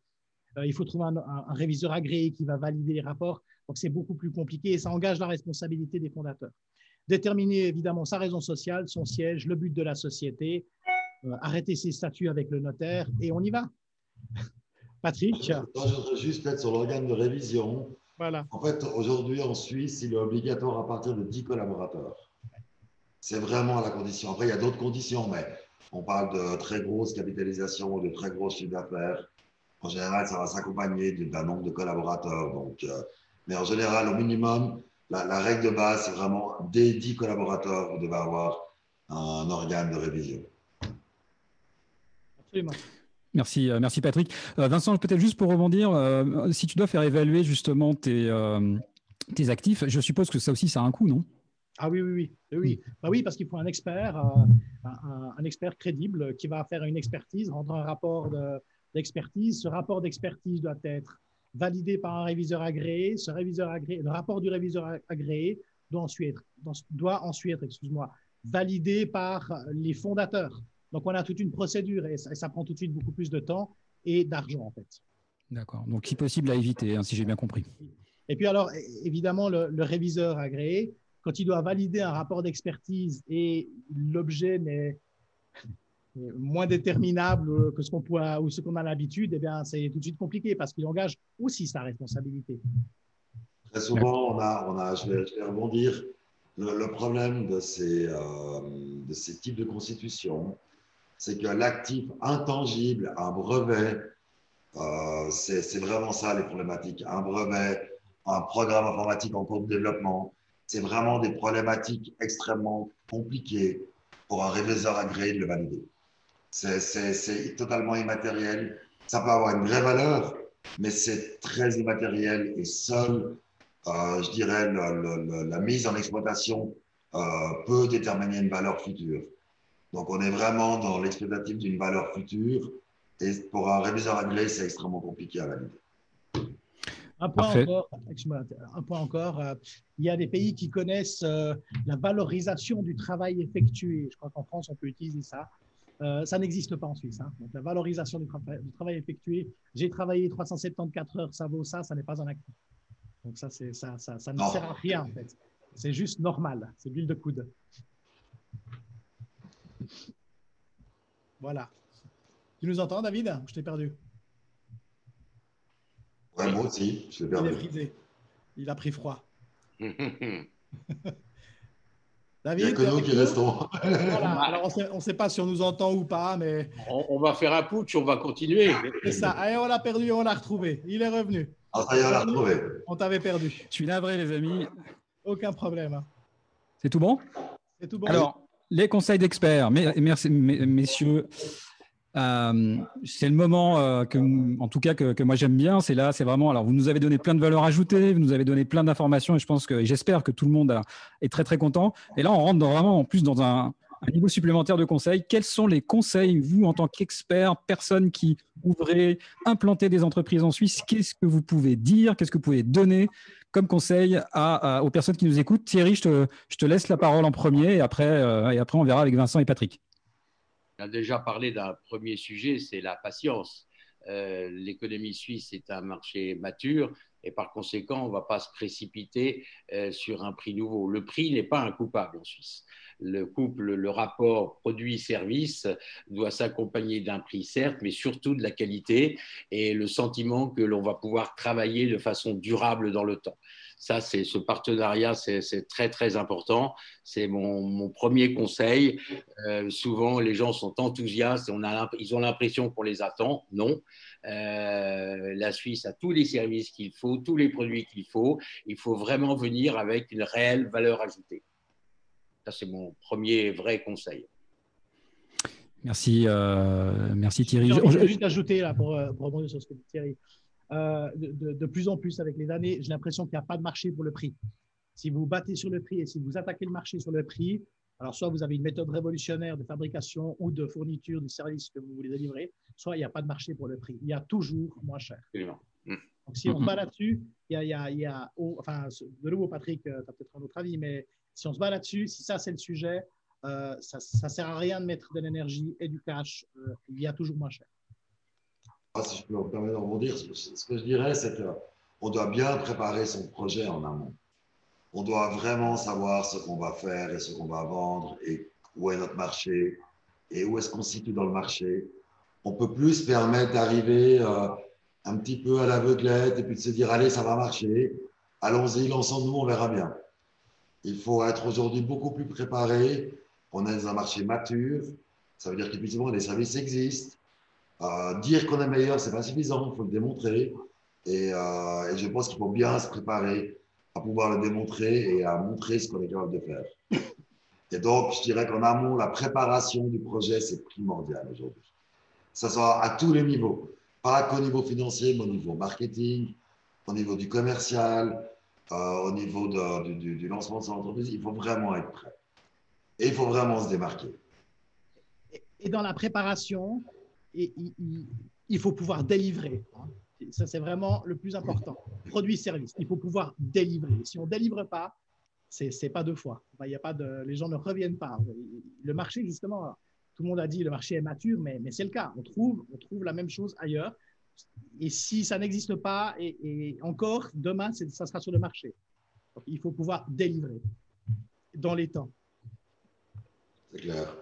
il faut trouver un, un, réviseur agréé qui va valider les rapports. Donc, c'est beaucoup plus compliqué et ça engage la responsabilité des fondateurs. Déterminer évidemment sa raison sociale, son siège, le but de la société, euh, arrêter ses statuts avec le notaire et on y va. [laughs] Patrick
Je voudrais juste être sur l'organe de révision.
Voilà.
En fait, aujourd'hui en Suisse, il est obligatoire à partir de 10 collaborateurs. C'est vraiment la condition. Après, il y a d'autres conditions, mais on parle de très grosse capitalisation de très gros chiffre d'affaires. En général, ça va s'accompagner d'un nombre de collaborateurs. Donc, euh, mais en général, au minimum, la, règle de base, c'est vraiment dès 10 collaborateurs, vous devez avoir un organe de révision.
Absolument. Merci, euh, merci Patrick. Euh, Vincent, peut-être juste pour rebondir, si tu dois faire évaluer justement tes, tes actifs, je suppose que ça aussi, ça a un coût, non?
Ah oui, oui, oui. Oui, bah oui parce qu'il faut un expert, un, expert crédible qui va faire une expertise, rendre un rapport d'expertise. Ce rapport d'expertise doit être validé par un réviseur agréé. Ce réviseur agréé, le rapport du réviseur agréé doit ensuite être, doit ensuite excuse-moi, validé par les fondateurs. Donc, on a toute une procédure et ça, prend tout de suite beaucoup plus de temps et d'argent, en fait.
D'accord. Donc, si possible, à éviter, hein, si j'ai bien compris.
Et puis, alors, évidemment, le réviseur agréé, quand il doit valider un rapport d'expertise et l'objet n'est moins déterminable que ce qu'on ou ce qu'on a l'habitude, eh bien, c'est tout de suite compliqué parce qu'il engage aussi sa responsabilité.
Très souvent, on a, je, vais, rebondir, le, problème de ces, euh, de ces types de constitutions, c'est que l'actif intangible, un brevet, euh, c'est vraiment ça les problématiques. Un brevet, un programme informatique en cours de développement, c'est vraiment des problématiques extrêmement compliquées pour un réviseur agréé de le valider. C'est totalement immatériel. Ça peut avoir une vraie valeur, mais c'est très immatériel et seul, euh, je dirais, la mise en exploitation euh, peut déterminer une valeur future. Donc, on est vraiment dans l'exploitatif d'une valeur future et pour un réviseur agréé, c'est extrêmement compliqué à valider.
Un point encore, un point encore euh, il y a des pays qui connaissent euh, la valorisation du travail effectué. Je crois qu'en France, on peut utiliser ça. Euh, ça n'existe pas en Suisse. Hein. Donc, la valorisation du, du travail effectué. J'ai travaillé 374 heures, ça vaut ça, ça n'est pas un actif. Donc, ça, ça, ça, ça ne sert à rien, en fait. C'est juste normal. C'est l'huile de coude. Voilà. Tu nous entends, David? Je t'ai perdu?
Ouais, moi aussi, je l'ai perdu.
Il est brisé. Il a pris froid. [laughs]
David, Il n'y a que nous qui restons. [laughs] [laughs]
Alors, on ne sait pas si on nous entend ou pas, mais.
On, va faire un putsch, on va continuer.
C'est ça. Allez, on l'a perdu, on l'a retrouvé. Il est revenu.
Ah, ça y est, on l'a retrouvé.
On t'avait perdu.
Je suis navré, les amis.
Aucun problème.
C'est tout bon?
C'est tout bon.
Alors, les conseils d'experts. Merci, messieurs. Euh, c'est le moment euh, que, en tout cas, que, moi j'aime bien. C'est là, c'est vraiment. Alors, vous nous avez donné plein de valeurs ajoutées, vous nous avez donné plein d'informations, et je pense que, j'espère que tout le monde est très très content. Et là, on rentre vraiment en plus dans un, niveau supplémentaire de conseils. Quels sont les conseils, vous, en tant qu'expert, personne qui ouvrez, implanter des entreprises en Suisse, qu'est-ce que vous pouvez dire, qu'est-ce que vous pouvez donner comme conseil aux personnes qui nous écoutent? Thierry, je te, je te, laisse la parole en premier, et après, euh, et après on verra avec Vincent et Patrick.
A déjà parlé d'un premier sujet, c'est la patience. Euh, l'économie suisse est un marché mature et par conséquent, on ne va pas se précipiter euh, sur un prix nouveau. Le prix n'est pas un coupable en Suisse. Le couple, le rapport produit-service doit s'accompagner d'un prix, certes, mais surtout de la qualité et le sentiment que l'on va pouvoir travailler de façon durable dans le temps. Ça, c'est ce partenariat, c'est très très important. C'est mon, premier conseil. Euh, souvent, les gens sont enthousiastes. On a, ils ont l'impression qu'on les attend. Non. Euh, la Suisse a tous les services qu'il faut, tous les produits qu'il faut. Il faut vraiment venir avec une réelle valeur ajoutée. Ça, c'est mon premier vrai conseil.
Merci, euh, merci Thierry.
Je vais juste ajouter là pour, pour rebondir sur ce que dit Thierry. Euh, de, plus en plus avec les années, j'ai l'impression qu'il n'y a pas de marché pour le prix. Si vous battez sur le prix et si vous attaquez le marché sur le prix, alors soit vous avez une méthode révolutionnaire de fabrication ou de fourniture du service que vous voulez délivrer, soit il n'y a pas de marché pour le prix. Il y a toujours moins cher. Mm. Donc si on se bat là-dessus, il y a, il y a, enfin, de nouveau Patrick, euh, tu as peut-être un autre avis, mais si on se bat là-dessus, si ça c'est le sujet, euh, ça ne sert à rien de mettre de l'énergie et du cash. il y a toujours moins cher.
Ah, si je peux me permettre de rebondir, ce que je dirais, c'est qu'on doit bien préparer son projet en amont. On doit vraiment savoir ce qu'on va faire et ce qu'on va vendre et où est notre marché et où est-ce qu'on se situe dans le marché. On peut plus se permettre d'arriver euh, un petit peu à l'aveuglette et puis de se dire allez, ça va marcher, allons-y, lançons-nous, on verra bien. Il faut être aujourd'hui beaucoup plus préparé. On est dans un marché mature. Ça veut dire qu'effectivement, les services existent. Euh, dire qu'on est meilleur, ce n'est pas suffisant, il faut le démontrer. Et, euh, et je pense qu'il faut bien se préparer à pouvoir le démontrer et à montrer ce qu'on est capable de faire. Et donc, je dirais qu'en amont, la préparation du projet, c'est primordial aujourd'hui. Ça soit à tous les niveaux, pas qu'au niveau financier, mais au niveau marketing, au niveau du commercial, euh, au niveau du, du, lancement de son entreprise. Il faut vraiment être prêt. Et il faut vraiment se démarquer.
Et dans la préparation, il, il faut pouvoir délivrer. Hein. Ça, c'est vraiment le plus important. Produit-service. Il faut pouvoir délivrer. Si on ne délivre pas, c'est n'est pas deux fois. il y a pas de, les gens ne reviennent pas. Le marché, justement, tout le monde a dit le marché est mature, mais, mais c'est le cas. On trouve, on trouve la même chose ailleurs. Et si ça n'existe pas, et, encore, demain, ça sera sur le marché. il faut pouvoir délivrer dans les temps.
C'est clair.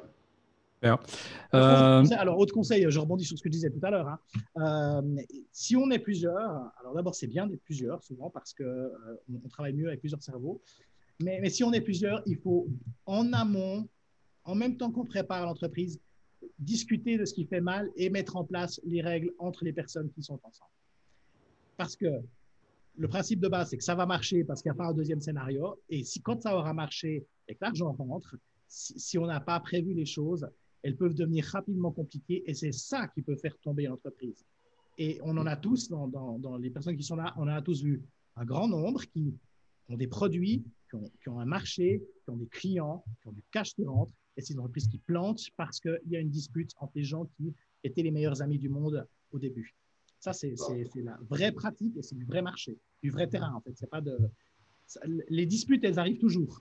Euh, alors, autre conseil, je rebondis sur ce que je disais tout à l'heure. Hein. Euh, si on est plusieurs, alors d'abord, c'est bien d'être plusieurs, souvent, parce qu'on euh, on travaille mieux avec plusieurs cerveaux. Mais, mais, si on est plusieurs, il faut, en amont, en même temps qu'on prépare l'entreprise, discuter de ce qui fait mal et mettre en place les règles entre les personnes qui sont ensemble. Parce que le principe de base, c'est que ça va marcher parce qu'il n'y a pas un deuxième scénario. Et si, quand ça aura marché et que l'argent rentre, si on n'a pas prévu les choses, elles peuvent devenir rapidement compliquées et c'est ça qui peut faire tomber l'entreprise. Et on en a tous, dans, les personnes qui sont là, on en a tous vu un grand nombre qui ont des produits, qui ont, un marché, qui ont des clients, qui ont du cash qui rentre, et c'est une entreprise qui plante parce qu'il y a une dispute entre les gens qui étaient les meilleurs amis du monde au début. Ça, c'est la vraie pratique et c'est du vrai marché, du vrai terrain en fait. Pas de... Les disputes, elles arrivent toujours,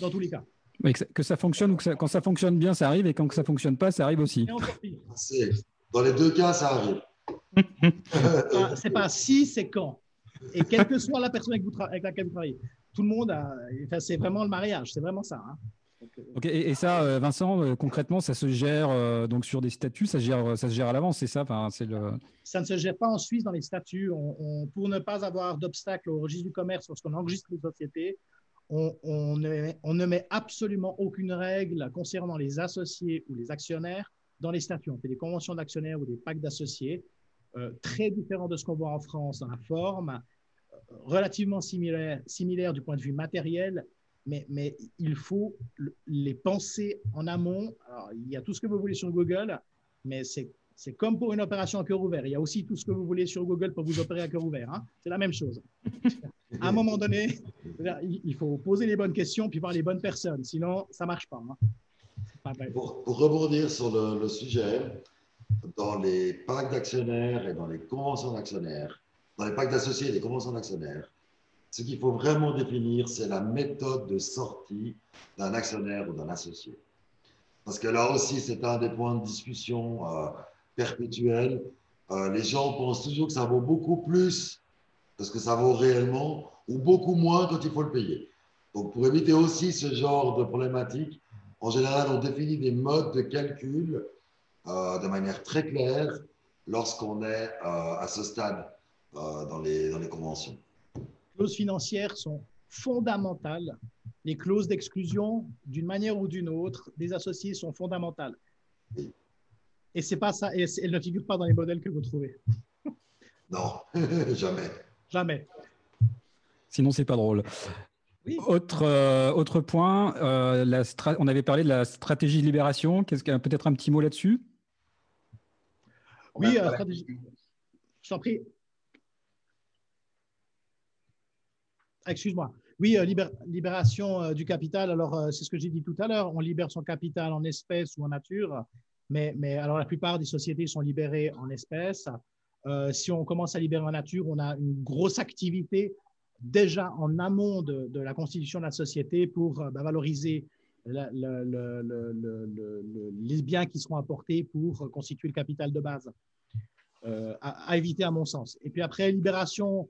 dans tous les cas
que, ça, fonctionne ou que quand ça fonctionne bien, ça arrive, et quand ça ne fonctionne pas, ça arrive aussi.
Dans les deux cas, ça arrive.
C'est pas si, c'est quand. Et quelle que soit la personne avec, laquelle vous travaillez. Tout le monde a. Enfin, c'est vraiment le mariage, c'est vraiment ça. Hein.
Euh, et, ça, euh, Vincent, euh, concrètement, ça se gère donc sur des statuts, ça se gère, ça se gère à l'avance, c'est ça? Enfin, c'est le...
Ça ne se gère pas en Suisse dans les statuts. On, pour ne pas avoir d'obstacle au registre du commerce lorsqu'on enregistre une société, on, ne, met absolument aucune règle concernant les associés ou les actionnaires dans les statuts. On fait des conventions d'actionnaires ou des pactes d'associés, euh, très différents de ce qu'on voit en France dans la forme, euh, relativement similaire du point de vue matériel, mais, il faut les penser en amont. il y a tout ce que vous voulez sur Google, mais c'est c'est comme pour une opération à cœur ouvert. Il y a aussi tout ce que vous voulez sur Google pour vous opérer à cœur ouvert. Hein. C'est la même chose. à un moment donné, il faut poser les bonnes questions puis voir les bonnes personnes. Sinon, ça ne marche pas.
Hein. Pour, rebondir sur le, sujet, dans les packs d'actionnaires et dans les conventions d'actionnaires, dans les packs d'associés et les conventions d'actionnaires, ce qu'il faut vraiment définir, c'est la méthode de sortie d'un actionnaire ou d'un associé. Parce que là aussi, c'est un des points de discussion. Euh, perpétuelle. Euh, les gens pensent toujours que ça vaut beaucoup plus parce que ça vaut réellement ou beaucoup moins quand il faut le payer. Donc, pour éviter aussi ce genre de problématique, en général, on définit des modes de calcul euh, de manière très claire lorsqu'on est euh, à ce stade dans, les, dans les conventions.
Les clauses financières sont fondamentales. Les clauses d'exclusion, d'une manière ou d'une autre, des associés sont fondamentales. Et c'est pas ça, et elle ne figure pas dans les modèles que vous trouvez. [laughs]
Non, [laughs] jamais.
Jamais.
Sinon, c'est pas drôle. Autre, euh, autre point, euh, la on avait parlé de la stratégie de libération. Qu'est-ce qu'il peut-être un petit mot là-dessus?
Oui, euh, stratégie. Je t'en prie. Excuse-moi. Oui, libération du capital. Alors, c'est ce que j'ai dit tout à l'heure. On libère son capital en espèces ou en nature. Mais, alors, la plupart des sociétés sont libérées en espèces. Euh, si on commence à libérer en nature, on a une grosse activité déjà en amont de, la constitution de la société pour euh, bah, valoriser le, le, les biens qui seront apportés pour constituer le capital de base. Euh, à, éviter à mon sens. Et puis après, libération.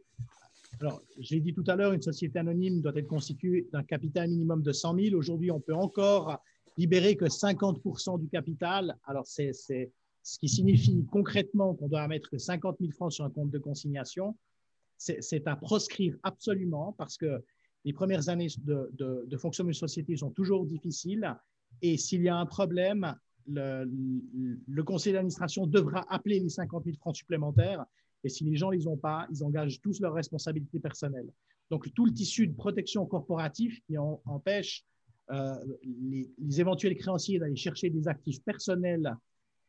Alors, j'ai dit tout à l'heure, une société anonyme doit être constituée d'un capital minimum de 100 000. Aujourd'hui, on peut encore libérer que 50% du capital. Alors, c'est ce qui signifie concrètement qu'on doit mettre que 50 000 francs sur un compte de consignation. C'est à proscrire absolument parce que les premières années de, de, de fonctionnement d'une société sont toujours difficiles. Et s'il y a un problème, le, conseil d'administration devra appeler les 50 000 francs supplémentaires. Et si les gens ne les ont pas, ils engagent tous leurs responsabilités personnelles. Donc, tout le tissu de protection corporative qui empêche euh, les, éventuels créanciers d'aller chercher des actifs personnels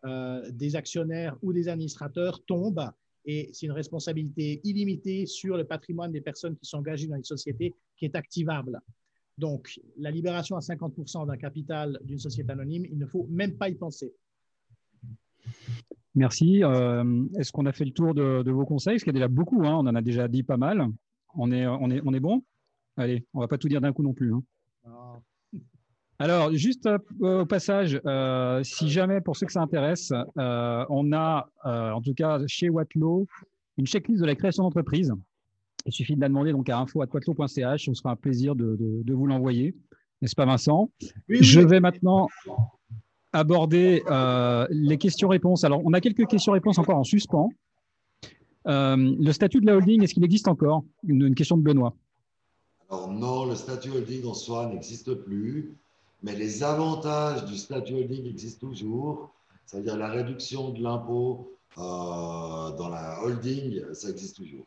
euh, des actionnaires ou des administrateurs tombe et c'est une responsabilité illimitée sur le patrimoine des personnes qui sont engagées dans les sociétés qui est activable. Donc, la libération à 50% d'un capital d'une société anonyme, il ne faut même pas y penser.
Merci. Euh, est-ce qu'on a fait le tour de, vos conseils? Parce qu'il y a déjà beaucoup, hein. on en a déjà dit pas mal. On est, on est, on est bon? Allez, on ne va pas tout dire d'un coup non plus. Hein. Alors, juste euh, au passage, euh, si jamais, pour ceux que ça intéresse, on a, en tout cas chez Watlow, une checklist de la création d'entreprise. Il suffit de la demander donc à info.watlow.ch. On sera un plaisir de, vous l'envoyer. N'est-ce pas, Vincent? Je vais maintenant aborder euh, les questions-réponses. Alors, on a quelques questions-réponses encore en suspens. Euh, le statut de la holding, est-ce qu'il existe encore? Une, question de Benoît.
Alors non, le statut holding en soi n'existe plus, mais les avantages du statut holding existent toujours, c'est-à-dire la réduction de l'impôt euh, dans la holding, ça existe toujours.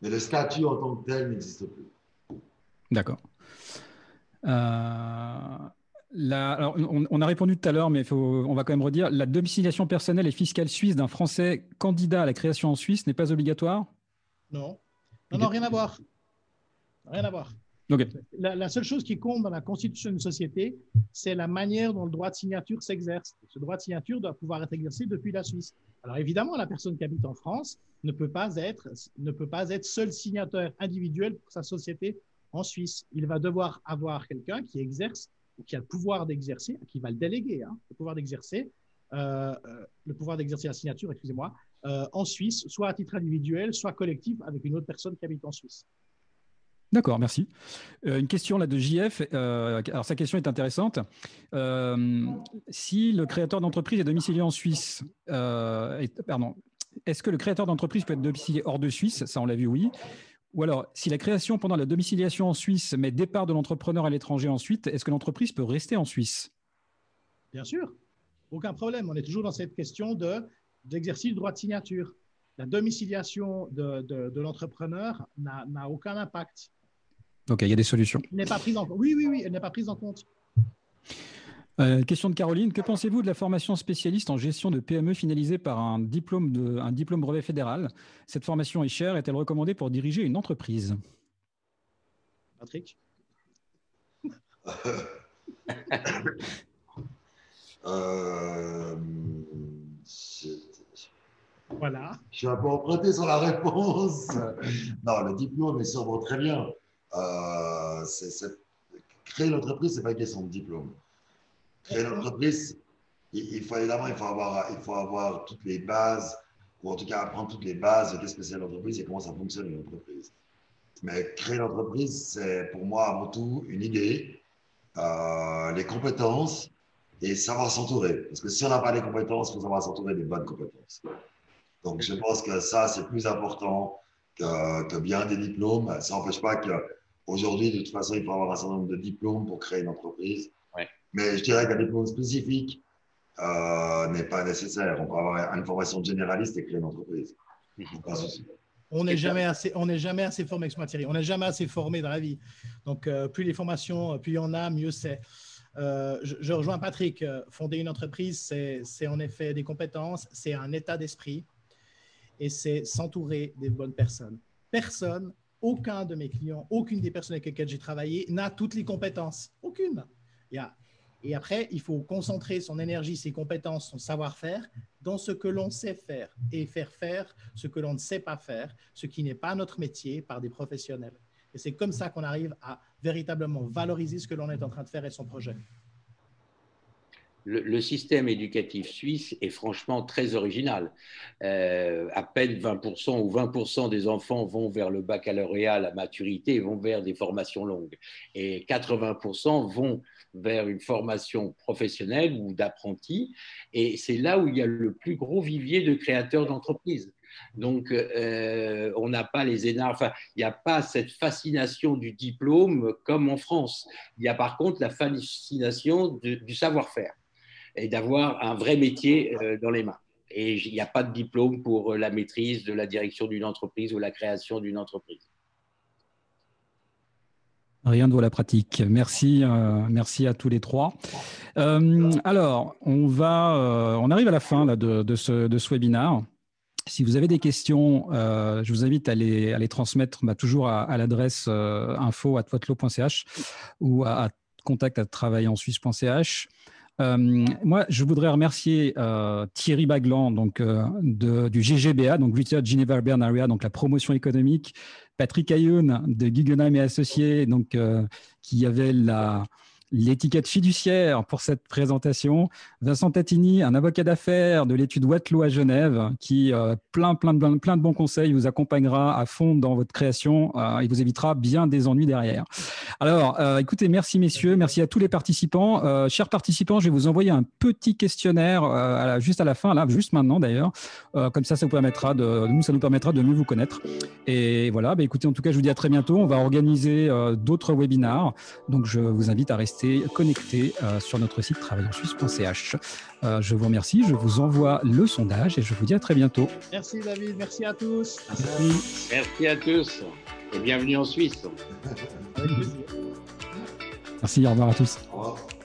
Mais le statut en tant que tel n'existe plus.
D'accord. Euh, on, a répondu tout à l'heure, mais on va quand même redire. La domiciliation personnelle et fiscale suisse d'un Français candidat à la création en Suisse n'est pas obligatoire?
Non. Non, non, rien à voir. Rien à voir. La, seule chose qui compte dans la constitution d'une société, c'est la manière dont le droit de signature s'exerce. Ce droit de signature doit pouvoir être exercé depuis la Suisse. Alors évidemment, la personne qui habite en France ne peut pas être, ne peut pas être seul signataire individuel pour sa société en Suisse. Il va devoir avoir quelqu'un qui exerce, qui a le pouvoir d'exercer, qui va le déléguer, hein, le pouvoir d'exercer, euh, euh, le pouvoir d'exercer la signature, excusez-moi, euh, en Suisse, soit à titre individuel, soit collectif avec une autre personne qui habite en Suisse.
D'accord, merci. une question là de JF. alors sa question est intéressante. si le créateur d'entreprise est domicilié en Suisse, pardon, est-ce que le créateur d'entreprise peut être domicilié hors de Suisse? Ça, on l'a vu, oui. Ou alors, si la création pendant la domiciliation en Suisse met départ de l'entrepreneur à l'étranger ensuite, est-ce que l'entreprise peut rester en Suisse?
Bien sûr, aucun problème. On est toujours dans cette question de, d'exercice du droit de signature. La domiciliation de, l'entrepreneur n'a, aucun impact.
Ok, il y a des solutions.
n'est pas prise en Oui, oui, oui, elle n'est pas prise en compte.
Euh, question de Caroline. Que pensez-vous de la formation spécialiste en gestion de PME finalisée par un diplôme, de, un diplôme brevet fédéral? Cette formation est chère. Est-elle recommandée pour diriger une entreprise?
Patrick? [laughs]
Euh,
Voilà.
Je suis un peu emprunté sur la réponse. non, le diplôme est sûrement très bien. Euh, créer l'entreprise, ce n'est pas une question de diplôme. Créer l'entreprise, il, faut évidemment il faut, avoir, il faut avoir toutes les bases, ou en tout cas apprendre toutes les bases de qu'est-ce que c'est l'entreprise et comment ça fonctionne une entreprise. Mais créer l'entreprise, c'est pour moi avant tout une idée, euh, les compétences et savoir s'entourer. Parce que si on n'a pas les compétences, il faut savoir s'entourer des bonnes compétences. Donc je pense que ça, c'est plus important que, que, bien des diplômes. Ça n'empêche pas qu'aujourd'hui, de toute façon, il faut avoir un certain nombre de diplômes pour créer une entreprise. Mais je dirais qu'un diplôme spécifique euh, n'est pas nécessaire. On peut avoir une formation généraliste et créer une entreprise.
On n'est jamais assez, on n'est jamais assez formé, On n'est jamais assez formé dans la vie. Donc, euh, plus les formations, plus il y en a, mieux c'est. Euh, je, rejoins Patrick. Fonder une entreprise, c'est en effet des compétences, c'est un état d'esprit et c'est s'entourer des bonnes personnes. Personne, aucun de mes clients, aucune des personnes avec lesquelles j'ai travaillé n'a toutes les compétences. Aucune. Il y a et après, il faut concentrer son énergie, ses compétences, son savoir-faire dans ce que l'on sait faire et faire faire ce que l'on ne sait pas faire, ce qui n'est pas notre métier par des professionnels. Et c'est comme ça qu'on arrive à véritablement valoriser ce que l'on est en train de faire et son projet
le, système éducatif suisse est franchement très original. Euh, à peine 20% ou 20% des enfants vont vers le baccalauréat, la maturité, vont vers des formations longues. Et 80% vont vers une formation professionnelle ou d'apprenti. Et c'est là où il y a le plus gros vivier de créateurs d'entreprises. Donc, euh, on n'a pas les énards, enfin, il n'y a pas cette fascination du diplôme comme en France. Il y a par contre la fascination du savoir-faire. Et d'avoir un vrai métier dans les mains. Et il n'y a pas de diplôme pour la maîtrise de la direction d'une entreprise ou la création d'une entreprise.
Rien de vaut la pratique. Merci, euh, merci à tous les trois. Euh, alors, on va, euh, on arrive à la fin là, de, ce, de webinaire. Si vous avez des questions, je vous invite à les, à transmettre bah, toujours à, l'adresse info at ou à, à contact à travaillensuisse.ch. moi, je voudrais remercier Thierry Baglan, donc de, du GGBA, donc Richard Geneva Bern Area, donc la promotion économique, Patrick Ayoun de Guggenheim et Associés, donc, euh, qui avait la, l'étiquette fiduciaire pour cette présentation. Vincent Tatini, un avocat d'affaires de l'étude Watlow à Genève, qui euh, plein, plein, plein, plein, de bons conseils vous accompagnera à fond dans votre création euh, et vous évitera bien des ennuis derrière. Alors, euh, écoutez, merci messieurs, merci à tous les participants. Euh, chers participants, je vais vous envoyer un petit questionnaire à juste à la fin, là, juste maintenant d'ailleurs. comme ça, ça vous permettra de, nous, ça nous permettra de mieux vous connaître. Et voilà, bah, écoutez, en tout cas, je vous dis à très bientôt. On va organiser d'autres webinars. Donc, je vous invite à rester connecté euh, sur notre site travaillensuisse.ch. Euh, je vous remercie, je vous envoie le sondage et je vous dis à très bientôt.
Merci David, merci à tous.
Merci, merci à tous et bienvenue en Suisse.
Merci, au revoir à tous.
Au revoir.